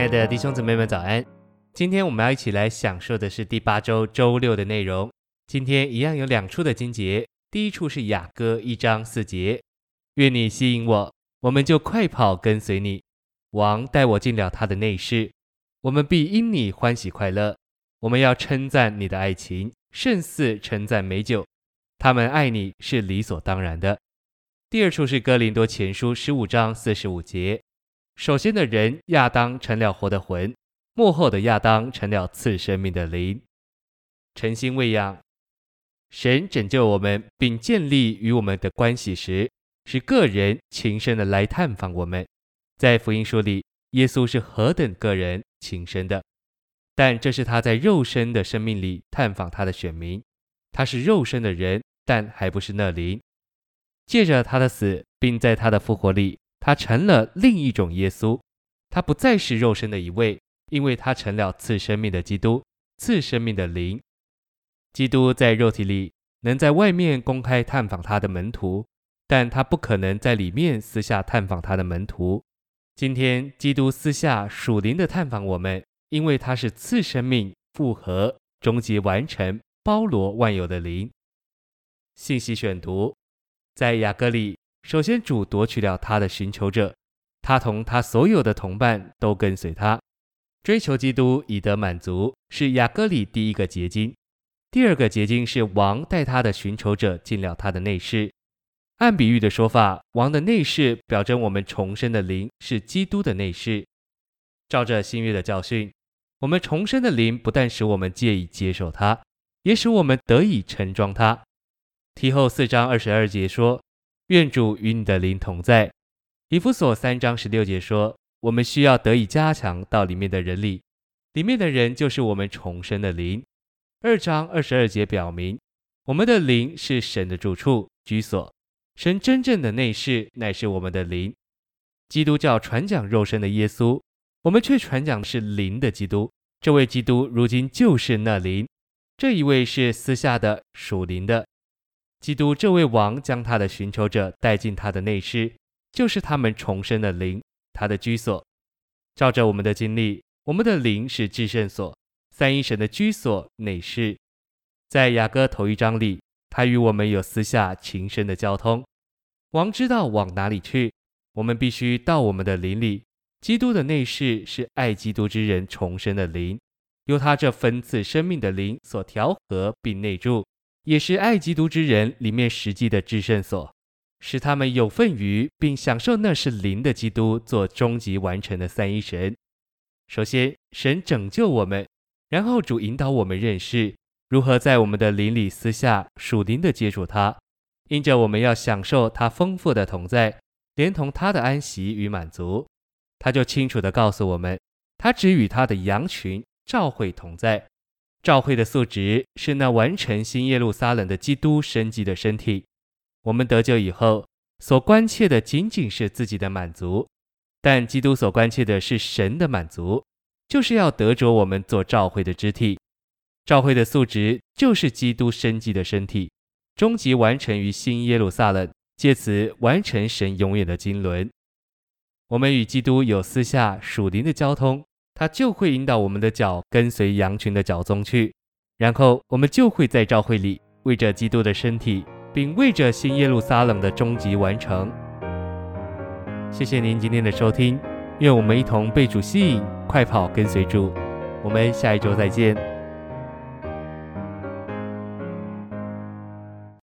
亲爱的弟兄姊妹们，早安！今天我们要一起来享受的是第八周周六的内容。今天一样有两处的经节，第一处是雅歌一章四节：愿你吸引我，我们就快跑跟随你。王带我进了他的内室，我们必因你欢喜快乐。我们要称赞你的爱情，胜似称赞美酒。他们爱你是理所当然的。第二处是哥林多前书十五章四十五节。首先的人亚当成了活的魂，幕后的亚当成了次生命的灵。诚心喂养，神拯救我们并建立与我们的关系时，是个人亲身的来探访我们。在福音书里，耶稣是何等个人亲身的，但这是他在肉身的生命里探访他的选民。他是肉身的人，但还不是那灵。借着他的死，并在他的复活里。他成了另一种耶稣，他不再是肉身的一位，因为他成了赐生命的基督，赐生命的灵。基督在肉体里能在外面公开探访他的门徒，但他不可能在里面私下探访他的门徒。今天，基督私下属灵的探访我们，因为他是赐生命、复合、终极完成、包罗万有的灵。信息选读，在雅各里。首先，主夺取了他的寻求者，他同他所有的同伴都跟随他，追求基督以得满足，是雅各里第一个结晶。第二个结晶是王带他的寻求者进了他的内室。按比喻的说法，王的内室表征我们重生的灵是基督的内室。照着新约的教训，我们重生的灵不但使我们借以接受他，也使我们得以盛装他。提后四章二十二节说。愿主与你的灵同在。以弗所三章十六节说，我们需要得以加强到里面的人里，里面的人就是我们重生的灵。二章二十二节表明，我们的灵是神的住处居所，神真正的内室乃是我们的灵。基督教传讲肉身的耶稣，我们却传讲的是灵的基督。这位基督如今就是那灵，这一位是私下的属灵的。基督这位王将他的寻求者带进他的内室，就是他们重生的灵，他的居所。照着我们的经历，我们的灵是至圣所，三一神的居所内室。在雅歌头一章里，他与我们有私下情深的交通。王知道往哪里去，我们必须到我们的灵里。基督的内室是爱基督之人重生的灵，由他这分赐生命的灵所调和并内住。也是爱基督之人里面实际的至圣所，使他们有份于并享受那是灵的基督做终极完成的三一神。首先，神拯救我们，然后主引导我们认识如何在我们的灵里私下属灵的接触他，因着我们要享受他丰富的同在，连同他的安息与满足，他就清楚地告诉我们，他只与他的羊群召会同在。召会的素质是那完成新耶路撒冷的基督生机的身体。我们得救以后，所关切的仅仅是自己的满足，但基督所关切的是神的满足，就是要得着我们做召会的肢体。召会的素质就是基督生机的身体，终极完成于新耶路撒冷，借此完成神永远的经纶。我们与基督有私下属灵的交通。他就会引导我们的脚跟随羊群的脚踪去，然后我们就会在召会里为着基督的身体，并为着新耶路撒冷的终极完成。谢谢您今天的收听，愿我们一同被主吸引，快跑跟随主。我们下一周再见。